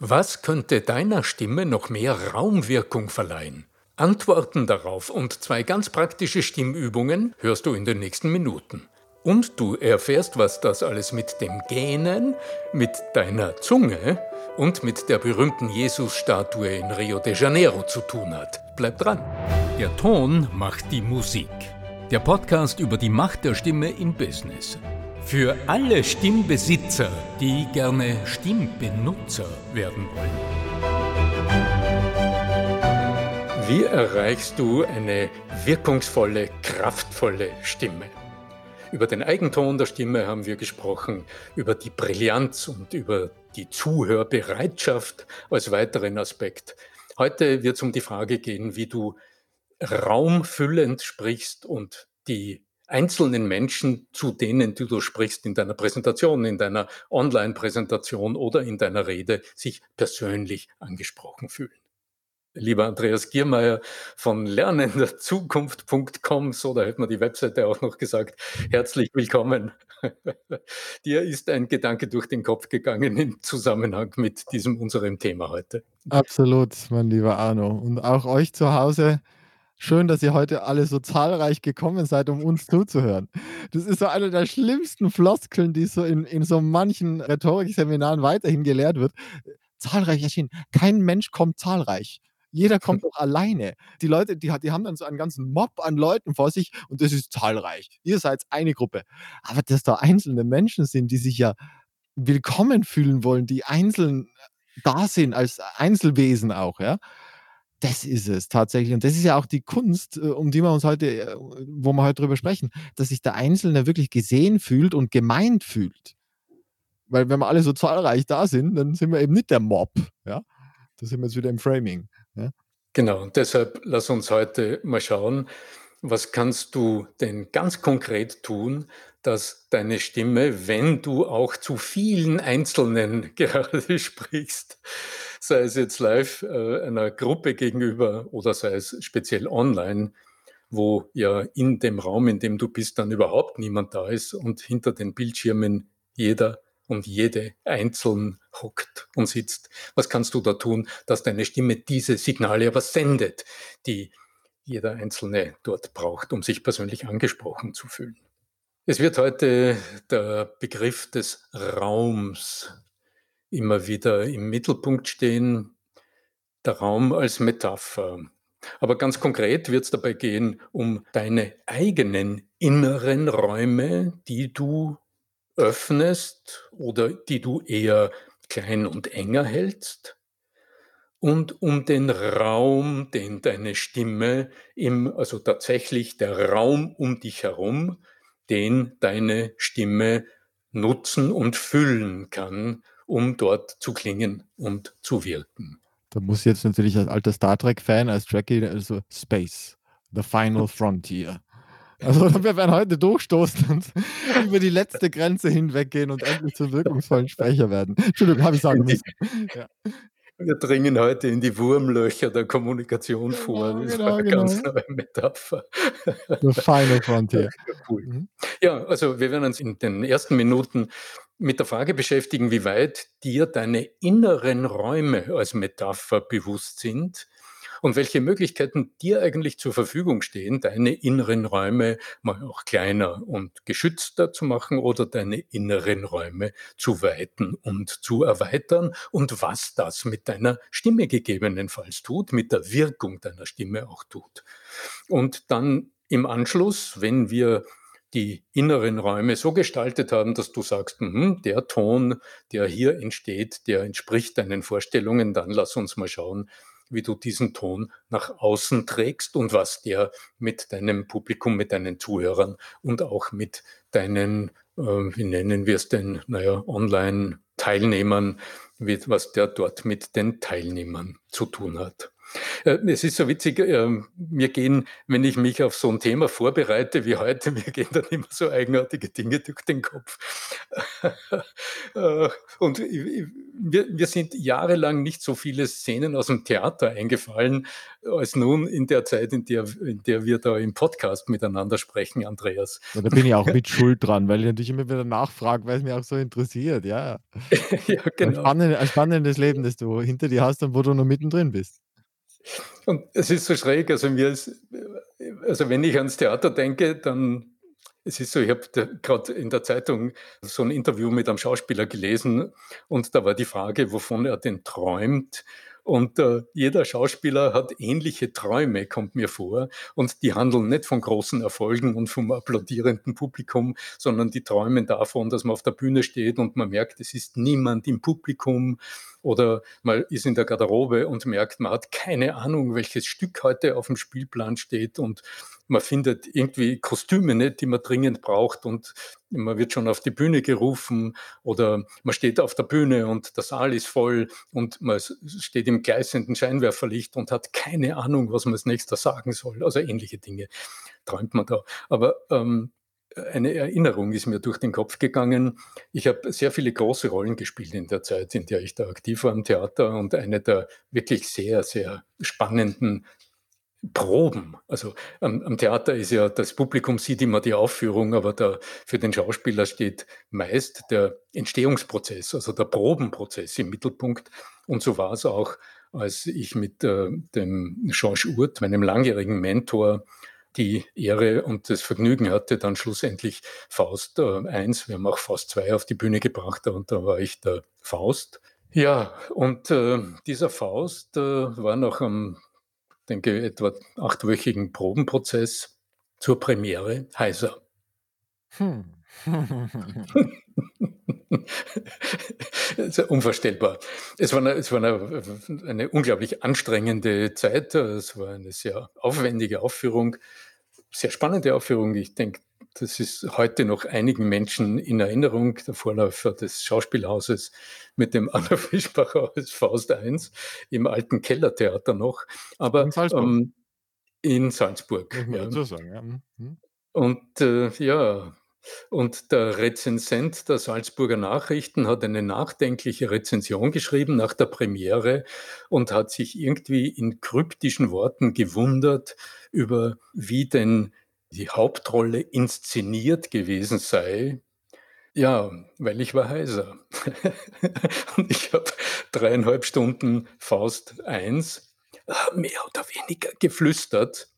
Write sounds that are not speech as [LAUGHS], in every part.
Was könnte deiner Stimme noch mehr Raumwirkung verleihen? Antworten darauf und zwei ganz praktische Stimmübungen hörst du in den nächsten Minuten. Und du erfährst, was das alles mit dem Gähnen, mit deiner Zunge und mit der berühmten Jesus-Statue in Rio de Janeiro zu tun hat. Bleib dran. Der Ton macht die Musik. Der Podcast über die Macht der Stimme im Business. Für alle Stimmbesitzer, die gerne Stimmbenutzer werden wollen. Wie erreichst du eine wirkungsvolle, kraftvolle Stimme? Über den Eigenton der Stimme haben wir gesprochen, über die Brillanz und über die Zuhörbereitschaft als weiteren Aspekt. Heute wird es um die Frage gehen, wie du raumfüllend sprichst und die einzelnen Menschen, zu denen du, du sprichst in deiner Präsentation, in deiner Online-Präsentation oder in deiner Rede, sich persönlich angesprochen fühlen. Lieber Andreas Giermeier von lernenderzukunft.com, so da hätte man die Webseite auch noch gesagt, herzlich willkommen. [LAUGHS] Dir ist ein Gedanke durch den Kopf gegangen im Zusammenhang mit diesem unserem Thema heute. Absolut, mein lieber Arno. Und auch euch zu Hause Schön, dass ihr heute alle so zahlreich gekommen seid, um uns zuzuhören. Das ist so eine der schlimmsten Floskeln, die so in, in so manchen Rhetorikseminaren weiterhin gelehrt wird. Zahlreich erschienen. Kein Mensch kommt zahlreich. Jeder [LAUGHS] kommt doch alleine. Die Leute, die, die haben dann so einen ganzen Mob an Leuten vor sich und das ist zahlreich. Ihr seid eine Gruppe. Aber dass da einzelne Menschen sind, die sich ja willkommen fühlen wollen, die einzeln da sind als Einzelwesen auch, ja das ist es tatsächlich. Und das ist ja auch die Kunst, äh, um die wir uns heute, äh, wo wir heute drüber sprechen, dass sich der Einzelne wirklich gesehen fühlt und gemeint fühlt. Weil wenn wir alle so zahlreich da sind, dann sind wir eben nicht der Mob. Ja? Da sind wir jetzt wieder im Framing. Ja? Genau, und deshalb lass uns heute mal schauen, was kannst du denn ganz konkret tun, dass deine Stimme, wenn du auch zu vielen Einzelnen [LAUGHS] gerade sprichst, sei es jetzt live äh, einer Gruppe gegenüber oder sei es speziell online, wo ja in dem Raum, in dem du bist, dann überhaupt niemand da ist und hinter den Bildschirmen jeder und jede einzeln hockt und sitzt. Was kannst du da tun, dass deine Stimme diese Signale aber sendet, die jeder Einzelne dort braucht, um sich persönlich angesprochen zu fühlen? Es wird heute der Begriff des Raums immer wieder im Mittelpunkt stehen, der Raum als Metapher. Aber ganz konkret wird es dabei gehen um deine eigenen inneren Räume, die du öffnest oder die du eher klein und enger hältst und um den Raum, den deine Stimme im, also tatsächlich der Raum um dich herum, den deine Stimme nutzen und füllen kann, um dort zu klingen und zu wirken. Da muss jetzt natürlich als alter Star Trek-Fan, als Trekkie, also Space, The Final [LAUGHS] Frontier. Also [LAUGHS] wir werden heute durchstoßen und [LAUGHS] über die letzte Grenze hinweggehen und endlich zum wirkungsvollen Sprecher werden. Entschuldigung, habe ich sagen müssen. Ja. Wir dringen heute in die Wurmlöcher der Kommunikation genau, vor. Das genau, war eine genau. ganz neue Metapher. The Final Frontier. [LAUGHS] Cool. Mhm. Ja, also wir werden uns in den ersten Minuten mit der Frage beschäftigen, wie weit dir deine inneren Räume als Metapher bewusst sind und welche Möglichkeiten dir eigentlich zur Verfügung stehen, deine inneren Räume mal auch kleiner und geschützter zu machen oder deine inneren Räume zu weiten und zu erweitern und was das mit deiner Stimme gegebenenfalls tut, mit der Wirkung deiner Stimme auch tut. Und dann im Anschluss, wenn wir die inneren Räume so gestaltet haben, dass du sagst, mh, der Ton, der hier entsteht, der entspricht deinen Vorstellungen, dann lass uns mal schauen, wie du diesen Ton nach außen trägst und was der mit deinem Publikum, mit deinen Zuhörern und auch mit deinen, äh, wie nennen wir es denn, naja, Online-Teilnehmern, was der dort mit den Teilnehmern zu tun hat. Äh, es ist so witzig, ähm, mir gehen, wenn ich mich auf so ein Thema vorbereite wie heute, [LAUGHS] mir gehen dann immer so eigenartige Dinge durch den Kopf. [LAUGHS] Äh, und mir, sind jahrelang nicht so viele Szenen aus dem Theater eingefallen, als nun in der Zeit, in der, in der wir da im Podcast miteinander sprechen, Andreas. Ja, da bin ich auch mit schuld dran, weil ich natürlich immer wieder nachfrage, weil es mich auch so interessiert, ja. [LAUGHS] Ja, Ein genau. ein spannendes Leben, das du hinter dir hast und wo du noch mittendrin bist. Und es ist so schräg, also mir ist, also wenn ich ans Theater denke, dann es ist so, ich habe gerade in der Zeitung so ein Interview mit einem Schauspieler gelesen und da war die Frage, wovon er denn träumt. Und äh, jeder Schauspieler hat ähnliche Träume, kommt mir vor. Und die handeln nicht von großen Erfolgen und vom applaudierenden Publikum, sondern die träumen davon, dass man auf der Bühne steht und man merkt, es ist niemand im Publikum. Oder man ist in der Garderobe und merkt, man hat keine Ahnung, welches Stück heute auf dem Spielplan steht und man findet irgendwie Kostüme nicht, die man dringend braucht und man wird schon auf die Bühne gerufen oder man steht auf der Bühne und der Saal ist voll und man steht im gleißenden Scheinwerferlicht und hat keine Ahnung, was man als nächstes sagen soll. Also ähnliche Dinge träumt man da. Aber ähm, eine Erinnerung ist mir durch den Kopf gegangen. Ich habe sehr viele große Rollen gespielt in der Zeit, in der ich da aktiv war im Theater und eine der wirklich sehr, sehr spannenden Proben. Also am, am, Theater ist ja, das Publikum sieht immer die Aufführung, aber der, für den Schauspieler steht meist der Entstehungsprozess, also der Probenprozess im Mittelpunkt. Und so war es auch, als ich mit äh, dem Georges Urt, meinem langjährigen Mentor, die Ehre und das Vergnügen hatte, dann schlussendlich Faust äh, 1, wir haben auch Faust 2 auf die Bühne gebracht und da war ich der Faust. Ja, und äh, dieser Faust äh, war noch am denke, etwa achtwöchigen Probenprozess zur Premiere heiser. Hm. [LAUGHS] [LAUGHS] unvorstellbar. Es war, eine, es war eine, eine, unglaublich anstrengende Zeit. Es war eine sehr aufwendige Aufführung, sehr spannende Aufführung. Ich denke, das ist heute noch einigen Menschen in Erinnerung, der Vorläufer des Schauspielhauses mit dem Anna [LAUGHS] Fischbacher als Faust I im alten Kellertheater noch. Aber in Salzburg. Ähm, in Salzburg ja. sagen, ja. Mhm. Und äh, ja, und der Rezensent der Salzburger Nachrichten hat eine nachdenkliche Rezension geschrieben nach der Premiere und hat sich irgendwie in kryptischen Worten gewundert über, wie denn die Hauptrolle inszeniert gewesen sei. Ja, weil ich war heiser. [LAUGHS] und ich habe dreieinhalb Stunden Faust 1 äh, mehr oder weniger geflüstert,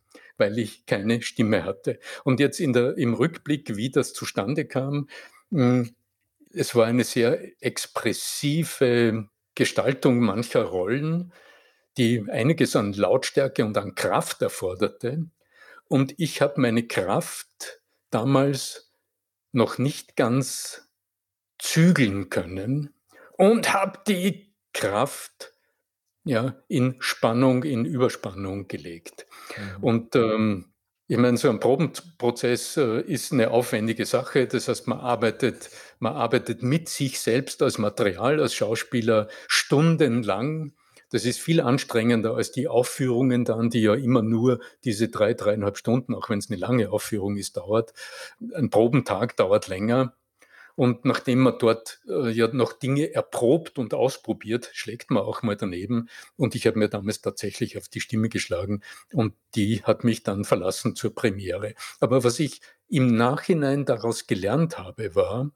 weil ich keine Stimme hatte. Und jetzt der, im Rückblick, wie das zustande kam, hm, es war eine sehr expressive Gestaltung mancher Rollen, die einiges an Lautstärke und an Kraft erforderte. Und ich habe meine Kraft damals noch nicht ganz zügeln können und habe die Kraft ja, in Spannung, in Überspannung gelegt. Mhm. Und ähm, ich meine, so ein Probenprozess äh, ist eine aufwendige Sache. Das heißt, man arbeitet, man arbeitet mit sich selbst als Material, als Schauspieler stundenlang das ist viel anstrengender als die Aufführungen dann, die ja immer nur diese drei, dreieinhalb Stunden, auch wenn es eine lange Aufführung ist, dauert. Ein Probentag dauert länger. Und nachdem man dort äh, ja noch Dinge erprobt und ausprobiert, schlägt man auch mal daneben. Und ich habe mir damals tatsächlich auf die Stimme geschlagen und die hat mich dann verlassen zur Premiere. Aber was ich im Nachhinein daraus gelernt habe, war,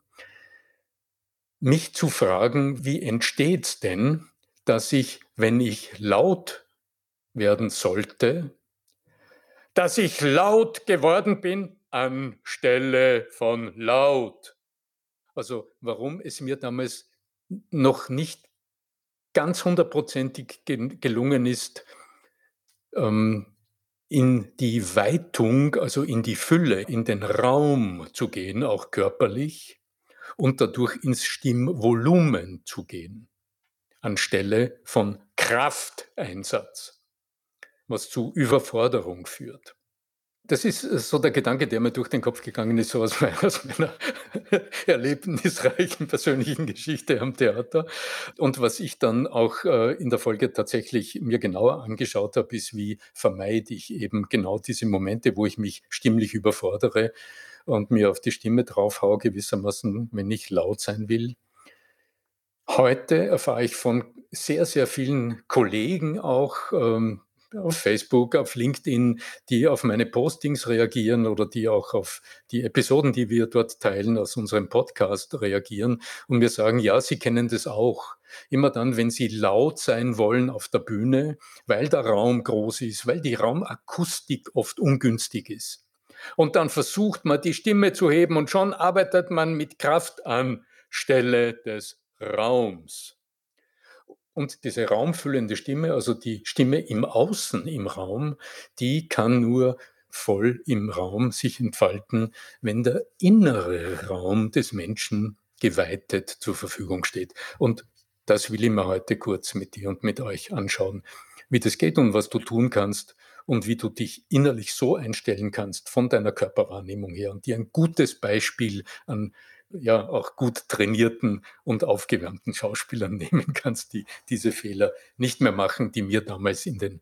mich zu fragen, wie entsteht's denn, dass ich, wenn ich laut werden sollte, dass ich laut geworden bin anstelle von laut. Also warum es mir damals noch nicht ganz hundertprozentig gelungen ist, ähm, in die Weitung, also in die Fülle, in den Raum zu gehen, auch körperlich, und dadurch ins Stimmvolumen zu gehen anstelle von Krafteinsatz, was zu Überforderung führt. Das ist äh, so der Gedanke, der mir durch den Kopf gegangen ist, so [LAUGHS] aus meiner, erlebnisreichen persönlichen Geschichte am Theater. Und was ich dann auch äh, in der Folge tatsächlich mir genauer angeschaut habe, ist, wie vermeide ich eben genau diese Momente, wo ich mich stimmlich überfordere und mir auf die Stimme draufhaue, gewissermaßen, wenn ich laut sein will. Heute erfahre ich von sehr, sehr vielen Kollegen auch, ähm, auf Facebook, auf LinkedIn, die auf meine Postings reagieren oder die auch auf die Episoden, die wir dort teilen aus unserem Podcast reagieren und mir sagen, ja, sie kennen das auch. Immer dann, wenn sie laut sein wollen auf der Bühne, weil der Raum groß ist, weil die Raumakustik oft ungünstig ist. Und dann versucht man, die Stimme zu heben und schon arbeitet man mit Kraft an Stelle des Raums. Und diese raumfüllende Stimme, also die Stimme im Außen, im Raum, die kann nur voll im Raum sich entfalten, wenn der innere Raum des Menschen geweitet zur Verfügung steht. Und das will ich mir heute kurz mit dir und mit euch anschauen, wie das geht und was du tun kannst und wie du dich innerlich so einstellen kannst von deiner Körperwahrnehmung her und dir ein gutes Beispiel an ja auch gut trainierten und aufgewärmten Schauspielern [LAUGHS] nehmen kannst, die diese Fehler nicht mehr machen, die mir damals in den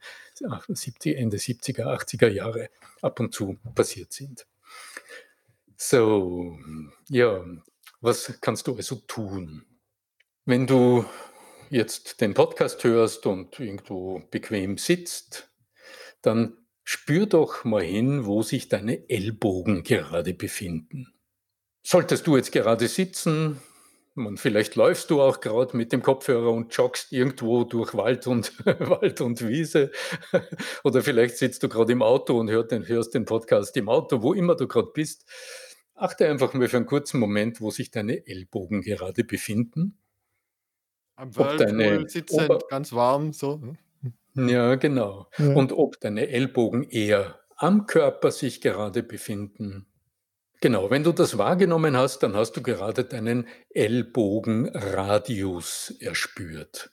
70, Ende 70er, 80er Jahre ab und zu passiert sind. So, ja, was kannst du also tun? Wenn du jetzt den Podcast hörst und irgendwo bequem sitzt, dann spür doch mal hin, wo sich deine Ellbogen gerade befinden. Solltest du jetzt gerade sitzen, man, vielleicht läufst du auch gerade mit dem Kopfhörer und joggst irgendwo durch Wald und, [LAUGHS] Wald und Wiese. [LAUGHS] Oder vielleicht sitzt du gerade im Auto und hörst den, hörst den Podcast im Auto, wo immer du gerade bist. Achte einfach mal für einen kurzen Moment, wo sich deine Ellbogen gerade befinden. Am Whirlpool sitzend, Ober ganz warm, so. Ne? Ja, genau. Ja. Und ob deine Ellbogen eher am Körper sich gerade befinden Genau, wenn du das wahrgenommen hast, dann hast du gerade deinen Ellbogenradius erspürt.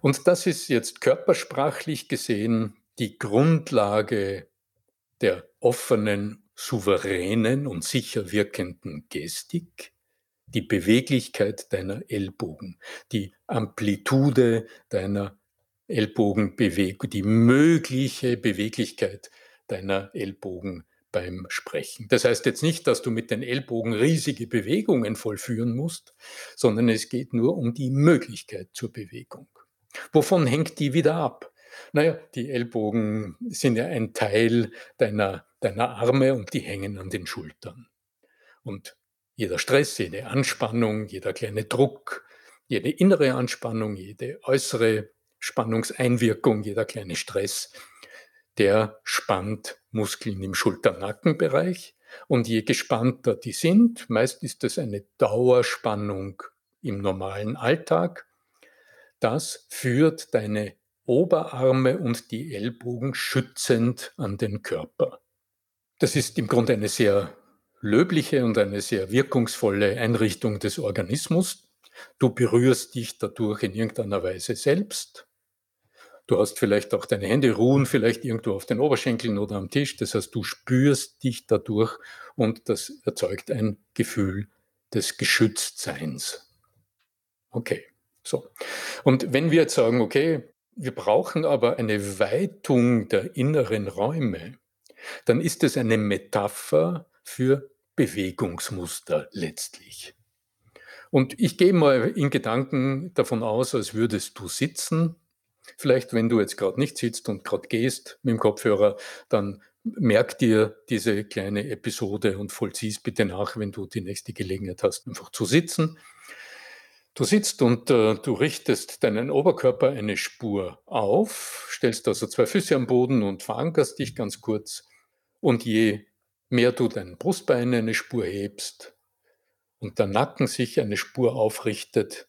Und das ist jetzt körpersprachlich gesehen die Grundlage der offenen, souveränen und sicher wirkenden Gestik, die Beweglichkeit deiner Ellbogen, die Amplitude deiner Ellbogenbewegung, die mögliche Beweglichkeit deiner Ellbogen beim Sprechen. Das heißt jetzt nicht, dass du mit den Ellbogen riesige Bewegungen vollführen musst, sondern es geht nur um die Möglichkeit zur Bewegung. Wovon hängt die wieder ab? Naja, die Ellbogen sind ja ein Teil deiner, deiner Arme und die hängen an den Schultern. Und jeder Stress, jede Anspannung, jeder kleine Druck, jede innere Anspannung, jede äußere Spannungseinwirkung, jeder kleine Stress der spannt Muskeln im Schulter-Nackenbereich. Und je gespannter die sind, meist ist das eine Dauerspannung im normalen Alltag, das führt deine Oberarme und die Ellbogen schützend an den Körper. Das ist im Grunde eine sehr löbliche und eine sehr wirkungsvolle Einrichtung des Organismus. Du berührst dich dadurch in irgendeiner Weise selbst. Du hast vielleicht auch deine Hände ruhen vielleicht irgendwo auf den Oberschenkeln oder am Tisch. Das heißt, du spürst dich dadurch und das erzeugt ein Gefühl des Geschütztseins. Okay, so. Und wenn wir jetzt sagen, okay, wir brauchen aber eine Weitung der inneren Räume, dann ist es eine Metapher für Bewegungsmuster letztlich. Und ich gehe mal in Gedanken davon aus, als würdest du sitzen Vielleicht, wenn du jetzt gerade nicht sitzt und gerade gehst mit dem Kopfhörer, dann merk dir diese kleine Episode und vollzieh bitte nach, wenn du die nächste Gelegenheit hast, einfach zu sitzen. Du sitzt und äh, du richtest deinen Oberkörper eine Spur auf, stellst also zwei Füße am Boden und verankerst dich ganz kurz. Und je mehr du dein Brustbein eine Spur hebst und der Nacken sich eine Spur aufrichtet,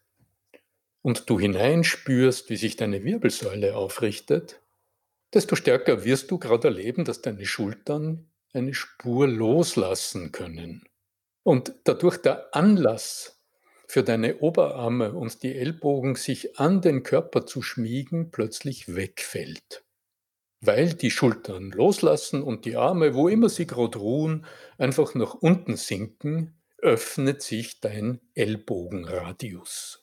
und du hineinspürst, wie sich deine Wirbelsäule aufrichtet, desto stärker wirst du gerade erleben, dass deine Schultern eine Spur loslassen können. Und dadurch der Anlass für deine Oberarme und die Ellbogen sich an den Körper zu schmiegen plötzlich wegfällt. weil die Schultern loslassen und die Arme, wo immer sie gerade ruhen, einfach nach unten sinken, öffnet sich dein Ellbogenradius.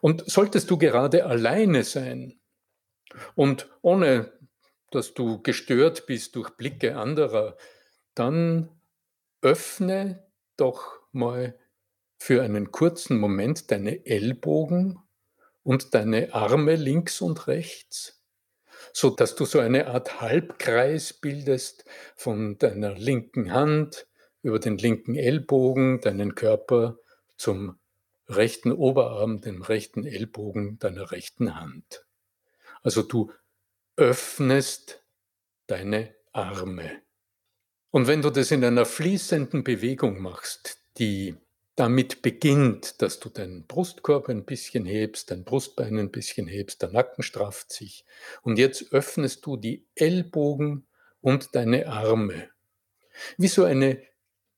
Und solltest du gerade alleine sein und ohne dass du gestört bist durch Blicke anderer, dann öffne doch mal für einen kurzen Moment deine Ellbogen und deine Arme links und rechts, so dass du so eine Art Halbkreis bildest von deiner linken Hand über den linken Ellbogen, deinen Körper zum rechten Oberarm, dem rechten Ellbogen deiner rechten Hand. Also du öffnest deine Arme. Und wenn du das in einer fließenden Bewegung machst, die damit beginnt, dass du deinen Brustkorb ein bisschen hebst, dein Brustbein ein bisschen hebst, der Nacken strafft sich. Und jetzt öffnest du die Ellbogen und deine Arme. Wie so eine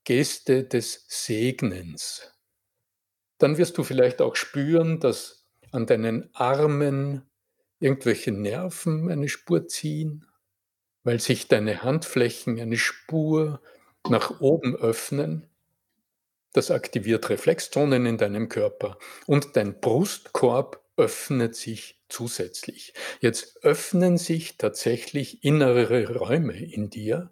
Geste des Segnens. Dann wirst du vielleicht auch spüren, dass an deinen Armen irgendwelche Nerven eine Spur ziehen, weil sich deine Handflächen eine Spur nach oben öffnen das aktiviert Reflexzonen in deinem Körper und dein Brustkorb öffnet sich zusätzlich. Jetzt öffnen sich tatsächlich innere Räume in dir.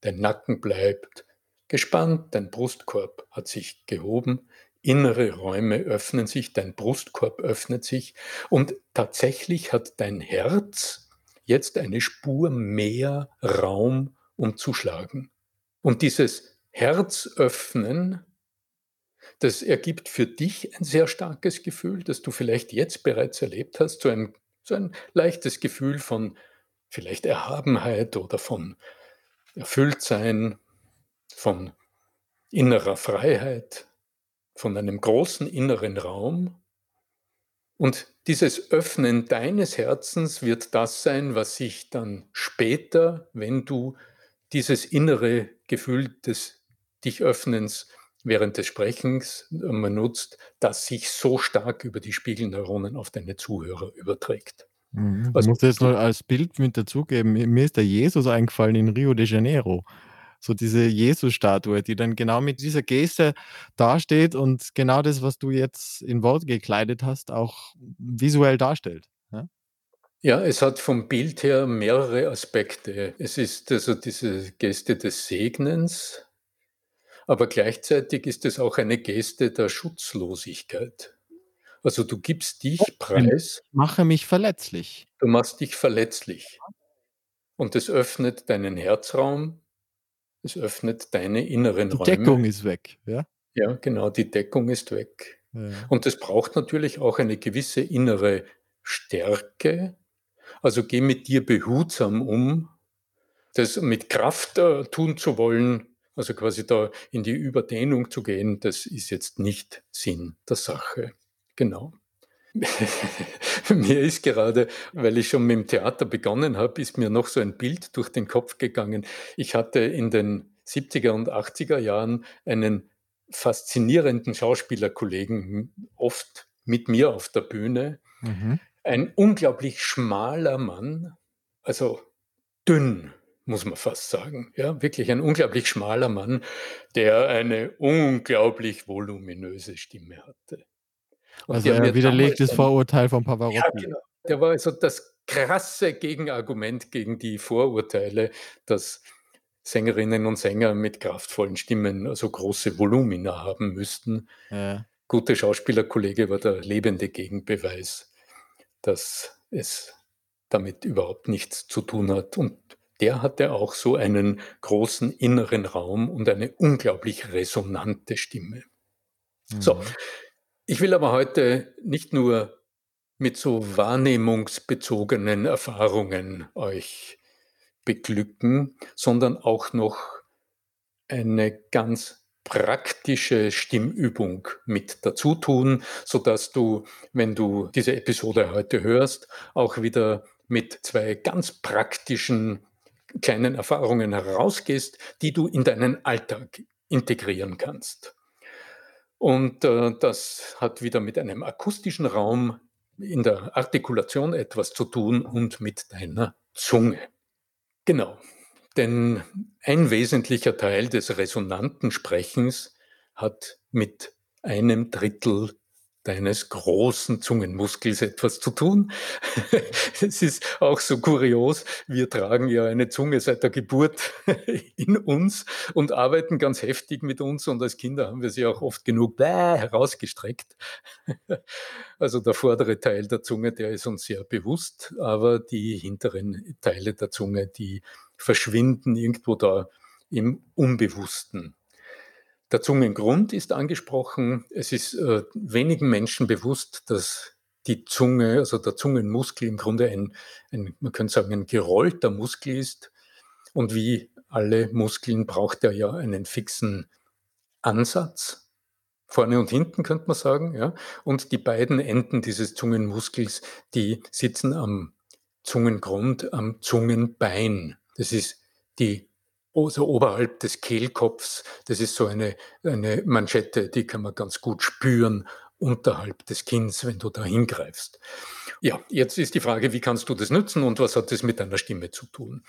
Dein Nacken bleibt gespannt, dein Brustkorb hat sich gehoben, innere Räume öffnen sich, dein Brustkorb öffnet sich und tatsächlich hat dein Herz jetzt eine Spur mehr Raum, um zu schlagen. Und dieses Herzöffnen das ergibt für dich ein sehr starkes Gefühl, das du vielleicht jetzt bereits erlebt hast, so ein, so ein leichtes Gefühl von vielleicht Erhabenheit oder von Erfülltsein, von innerer Freiheit, von einem großen inneren Raum. Und dieses Öffnen deines Herzens wird das sein, was sich dann später, wenn du dieses innere Gefühl des dich Öffnens während des Sprechens nutzt, das sich so stark über die Spiegelneuronen auf deine Zuhörer überträgt. Mhm. Ich muss jetzt noch als Bild mit dazugeben. Mir ist der Jesus eingefallen in Rio de Janeiro. So diese Jesus-Statue, die dann genau mit dieser Geste dasteht und genau das, was du jetzt in Wort gekleidet hast, auch visuell darstellt. Ja? Ja, es hat vom Bild her mehrere Aspekte. Es ist also diese Geste des Segnens, aber gleichzeitig ist es auch eine Geste der Schutzlosigkeit. Also du gibst dich preis. Ich mache mich verletzlich. Du machst dich verletzlich. Und es öffnet deinen Herzraum, es öffnet deine inneren Die Räume. Deckung ist weg, ja? Ja, genau, die Deckung ist weg. Ja. Und es braucht natürlich auch eine gewisse innere Stärke. Also geh mit dir behutsam um. Das mit Kraft äh, tun zu wollen, also quasi da in die Überdehnung zu gehen, das ist jetzt nicht Sinn der Sache. Genau. [LAUGHS] mir ist gerade, weil ich schon mit dem Theater begonnen habe, ist mir noch so ein Bild durch den Kopf gegangen. Ich hatte in den 70er und 80er Jahren einen faszinierenden Schauspielerkollegen, oft mit mir auf der Bühne. Mhm. Ein unglaublich schmaler Mann, also dünn, muss man fast sagen. Ja, wirklich ein unglaublich schmaler Mann, der eine unglaublich voluminöse Stimme hatte. Und also er widerlegt das Vorurteil von Pavarotti. Ja, genau. Der war also das krasse Gegenargument gegen die Vorurteile, dass Sängerinnen und Sänger mit kraftvollen Stimmen also große Volumina haben müssten. Ja. Gute Schauspielerkollege war der lebende Gegenbeweis, dass es damit überhaupt nichts zu tun hat. Und der hatte auch so einen großen inneren Raum und eine unglaublich resonante Stimme. Mhm. So, ich will aber heute nicht nur mit so wahrnehmungsbezogenen Erfahrungen euch beglücken, sondern auch noch eine ganz praktische Stimmübung mit dazu tun, sodass du, wenn du diese Episode heute hörst, auch wieder mit zwei ganz praktischen kleinen Erfahrungen herausgehst, die du in deinen Alltag integrieren kannst. Und äh, das hat wieder mit einem akustischen Raum in der Artikulation etwas zu tun und mit deiner Zunge. Genau, denn ein wesentlicher Teil des resonanten Sprechens hat mit einem Drittel deines großen Zungenmuskels etwas zu tun. [LAUGHS] es ist auch so kurios, wir tragen ja eine Zunge seit der Geburt [LAUGHS] in uns und arbeiten ganz heftig mit uns und als Kinder haben wir sie auch oft genug herausgestreckt. [LAUGHS] also der vordere Teil der Zunge, der ist uns sehr bewusst, aber die hinteren Teile der Zunge, die verschwinden irgendwo da im Unbewussten. Der Zungengrund ist angesprochen. Es ist äh, wenigen Menschen bewusst, dass die Zunge, also der Zungenmuskel im Grunde ein, ein, man könnte sagen, ein gerollter Muskel ist. Und wie alle Muskeln braucht er ja einen fixen Ansatz. Vorne und hinten könnte man sagen, ja. Und die beiden Enden dieses Zungenmuskels, die sitzen am Zungengrund, am Zungenbein. Das ist die also oberhalb des Kehlkopfs. Das ist so eine, eine Manschette, die kann man ganz gut spüren unterhalb des Kinns, wenn du da hingreifst. Ja, jetzt ist die Frage, wie kannst du das nutzen und was hat das mit deiner Stimme zu tun?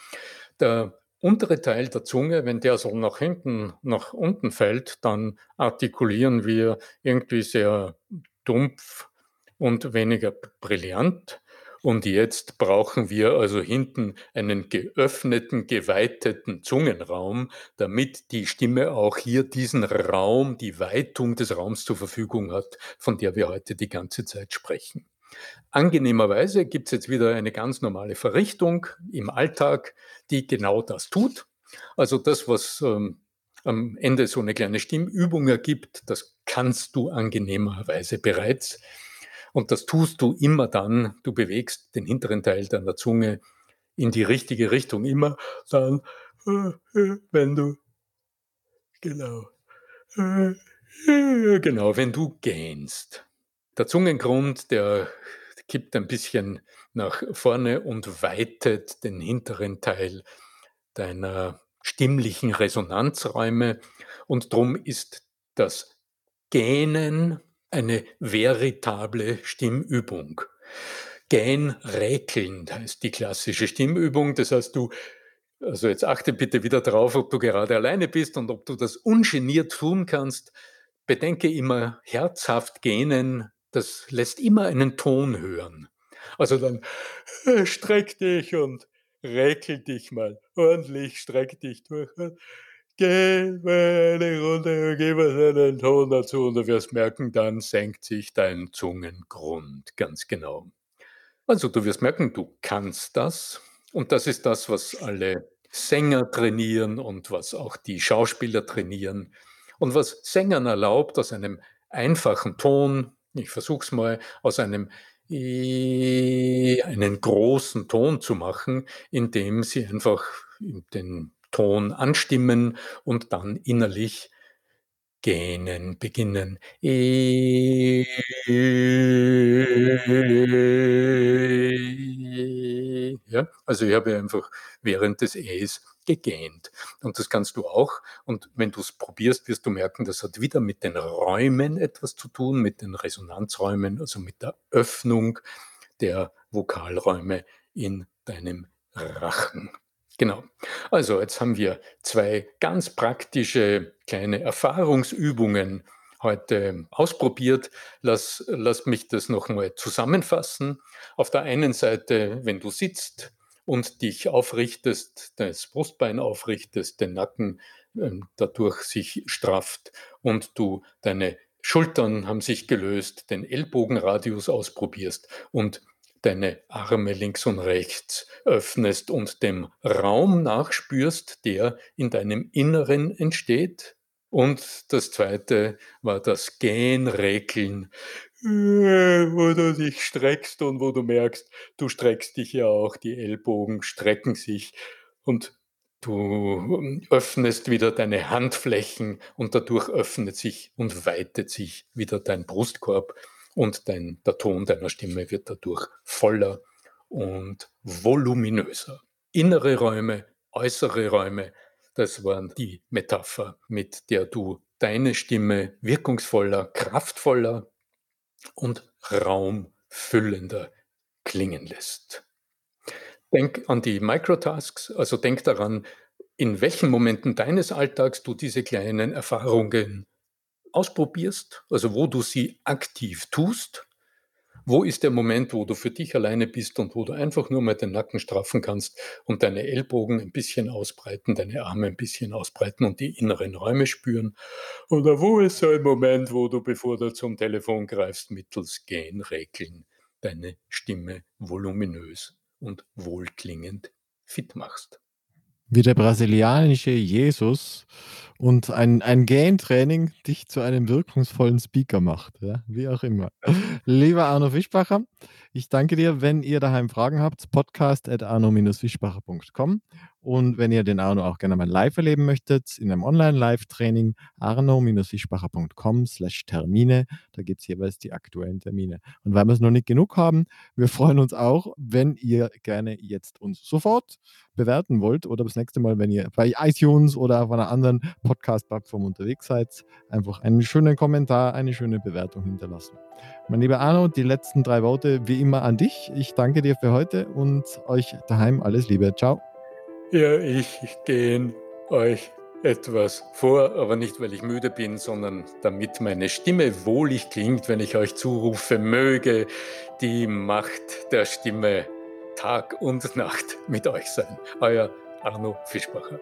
Der untere Teil der Zunge, wenn der so nach hinten, nach unten fällt, dann artikulieren wir irgendwie sehr dumpf und weniger brillant. Und jetzt brauchen wir also hinten einen geöffneten, geweiteten Zungenraum, damit die Stimme auch hier diesen Raum, die Weitung des Raums zur Verfügung hat, von der wir heute die ganze Zeit sprechen. Angenehmerweise gibt es jetzt wieder eine ganz normale Verrichtung im Alltag, die genau das tut. Also das, was ähm, am Ende so eine kleine Stimmübung ergibt, das kannst du angenehmerweise bereits. Und das tust du immer dann, du bewegst den hinteren Teil deiner Zunge in die richtige Richtung, immer. Dann, wenn du, genau, genau, wenn du gähnst. Der Zungengrund, der kippt ein bisschen nach vorne und weitet den hinteren Teil deiner stimmlichen Resonanzräume. Und drum ist das Gähnen eine veritable Stimmübung. Gähn räkelnd heißt die klassische Stimmübung. Das heißt, du, also jetzt achte bitte wieder darauf, ob du gerade alleine bist und ob du das ungeniert tun kannst. Bedenke immer herzhaft gähnen, das lässt immer einen Ton hören. Also dann äh, streck dich und räkel dich mal ordentlich, streck dich durch. Geh eine Runde, gib uns einen Ton dazu und du wirst merken, dann senkt sich dein Zungengrund. Ganz genau. Also du wirst merken, du kannst das. Und das ist das, was alle Sänger trainieren und was auch die Schauspieler trainieren. Und was Sängern erlaubt, aus einem einfachen Ton, ich versuche es mal, aus einem einen großen Ton zu machen, indem sie einfach den Ton anstimmen und dann innerlich gähnen beginnen. Ja, also ich habe einfach während des E's gegähnt. Und das kannst du auch. Und wenn du es probierst, wirst du merken, das hat wieder mit den Räumen etwas zu tun, mit den Resonanzräumen, also mit der Öffnung der Vokalräume in deinem Rachen. Genau. Also jetzt haben wir zwei ganz praktische kleine Erfahrungsübungen heute ausprobiert. Lass, lass mich das nochmal zusammenfassen. Auf der einen Seite, wenn du sitzt und dich aufrichtest, das Brustbein aufrichtest, den Nacken äh, dadurch sich strafft und du deine Schultern haben sich gelöst, den Ellbogenradius ausprobierst und deine Arme links und rechts öffnest und dem Raum nachspürst, der in deinem Inneren entsteht. Und das zweite war das Gähnräkeln, wo du dich streckst und wo du merkst, du streckst dich ja auch, die Ellbogen strecken sich. Und du öffnest wieder deine Handflächen und dadurch öffnet sich und weitet sich wieder dein Brustkorb und dein, der Ton deiner Stimme wird dadurch voller und voluminöser. Innere Räume, äußere Räume, das waren die Metapher, mit der du deine Stimme wirkungsvoller, kraftvoller und Raum füllender klingen lässt. Denk an die Microtasks, also denk daran, in welchen Momenten deines Alltags du diese kleinen Erfahrungen ausprobierst, also wo du sie aktiv tust. Wo ist der Moment, wo du für dich alleine bist und wo du einfach nur mal den Nacken straffen kannst und deine Ellbogen ein bisschen ausbreiten, deine Arme ein bisschen ausbreiten und die inneren Räume spüren? Oder wo ist so ein Moment, wo du, bevor du zum Telefon greifst, mittels Gehen, Räkeln deine Stimme voluminös und wohlklingend fit machst? Wie der brasilianische Jesus und ein ein Gain-Training dich zu einem wirkungsvollen Speaker macht, ja, wie auch immer. Lieber Arno Fischbacher, ich danke dir. Wenn ihr daheim Fragen habt, podcast@arno-fischbacher.com und wenn ihr den Arno auch gerne mal live erleben möchtet, in einem Online-Live-Training arno-fischbacher.com/termine. Da gibt es jeweils die aktuellen Termine. Und weil wir es noch nicht genug haben, wir freuen uns auch, wenn ihr gerne jetzt uns sofort bewerten wollt oder das nächste Mal, wenn ihr bei iTunes oder auf einer anderen Podcast-Plattform unterwegs seid, einfach einen schönen Kommentar, eine schöne Bewertung hinterlassen. Mein lieber Arno, die letzten drei Worte wie immer an dich. Ich danke dir für heute und euch daheim alles Liebe. Ciao. Ja, ich gehe euch etwas vor, aber nicht, weil ich müde bin, sondern damit meine Stimme wohlig klingt, wenn ich euch zurufe, möge die Macht der Stimme Tag und Nacht mit euch sein. Euer Arno Fischbacher.